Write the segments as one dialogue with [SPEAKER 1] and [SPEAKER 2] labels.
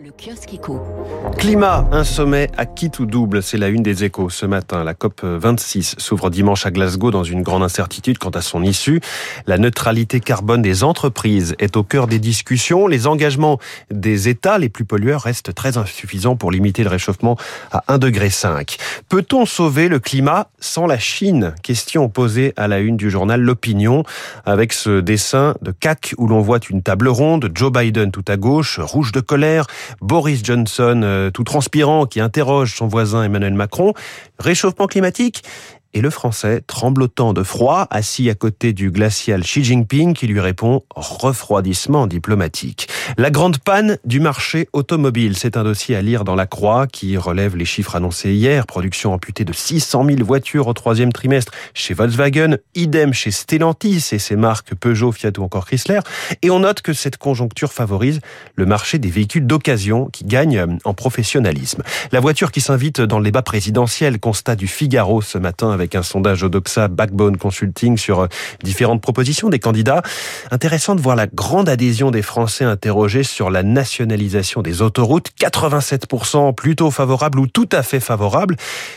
[SPEAKER 1] Le kiosque.
[SPEAKER 2] Climat, un sommet à qui tout double, c'est la une des échos ce matin. La COP 26 s'ouvre dimanche à Glasgow dans une grande incertitude quant à son issue. La neutralité carbone des entreprises est au cœur des discussions. Les engagements des États les plus pollueurs restent très insuffisants pour limiter le réchauffement à 1,5 degré. Peut-on sauver le climat sans la Chine? Question posée à la une du journal L'Opinion avec ce dessin de CAC où l'on voit une table ronde, Joe Biden tout à gauche, rouge de colère, Boris Johnson, euh, tout transpirant, qui interroge son voisin Emmanuel Macron. Réchauffement climatique et le français, tremblotant de froid, assis à côté du glacial Xi Jinping qui lui répond refroidissement diplomatique. La grande panne du marché automobile, c'est un dossier à lire dans la Croix qui relève les chiffres annoncés hier. Production amputée de 600 000 voitures au troisième trimestre chez Volkswagen, idem chez Stellantis et ses marques Peugeot, Fiat ou encore Chrysler. Et on note que cette conjoncture favorise le marché des véhicules d'occasion qui gagne en professionnalisme. La voiture qui s'invite dans le débat présidentiel, constat du Figaro ce matin avec un sondage Odoxa Backbone Consulting sur euh, différentes propositions des candidats. Intéressant de voir la grande adhésion des Français interrogés sur la nationalisation des autoroutes. 87% plutôt favorable ou tout à fait favorable.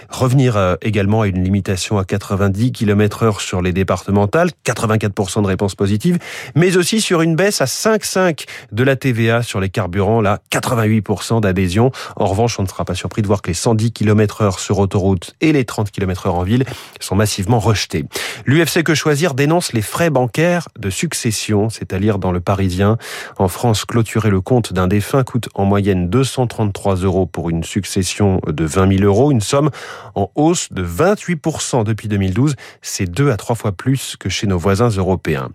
[SPEAKER 2] Revenir euh, également à une limitation à 90 km heure sur les départementales. 84% de réponses positives. Mais aussi sur une baisse à 5,5 de la TVA sur les carburants. Là, 88% d'adhésion. En revanche, on ne sera pas surpris de voir que les 110 km heure sur autoroute et les 30 km heure en ville sont massivement rejetés. L'UFC Que Choisir dénonce les frais bancaires de succession, c'est à dire dans le Parisien. En France, clôturer le compte d'un défunt coûte en moyenne 233 euros pour une succession de 20 000 euros, une somme en hausse de 28% depuis 2012. C'est deux à trois fois plus que chez nos voisins européens.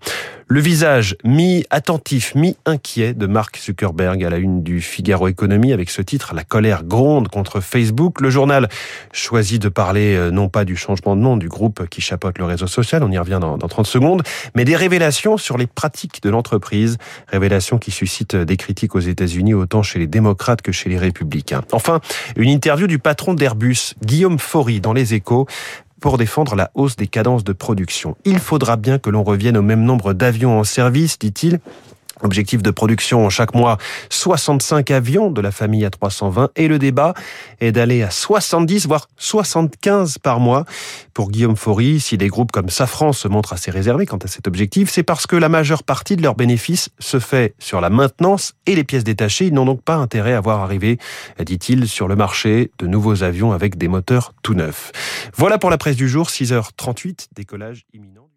[SPEAKER 2] Le visage mi-attentif, mi-inquiet de Mark Zuckerberg à la une du Figaro Économie avec ce titre La colère gronde contre Facebook. Le journal choisit de parler euh, non pas du changement de nom du groupe qui chapeaute le réseau social, on y revient dans, dans 30 secondes, mais des révélations sur les pratiques de l'entreprise, révélations qui suscitent des critiques aux États-Unis autant chez les démocrates que chez les républicains. Enfin, une interview du patron d'Airbus, Guillaume Faury, dans Les Échos, pour défendre la hausse des cadences de production. Il faudra bien que l'on revienne au même nombre d'avions en service, dit-il. Objectif de production chaque mois 65 avions de la famille A320 et le débat est d'aller à 70 voire 75 par mois. Pour Guillaume Faury, si des groupes comme Safran se montrent assez réservés quant à cet objectif, c'est parce que la majeure partie de leurs bénéfices se fait sur la maintenance et les pièces détachées. Ils n'ont donc pas intérêt à voir arriver, dit-il, sur le marché de nouveaux avions avec des moteurs tout neufs. Voilà pour la presse du jour, 6h38, décollage imminent.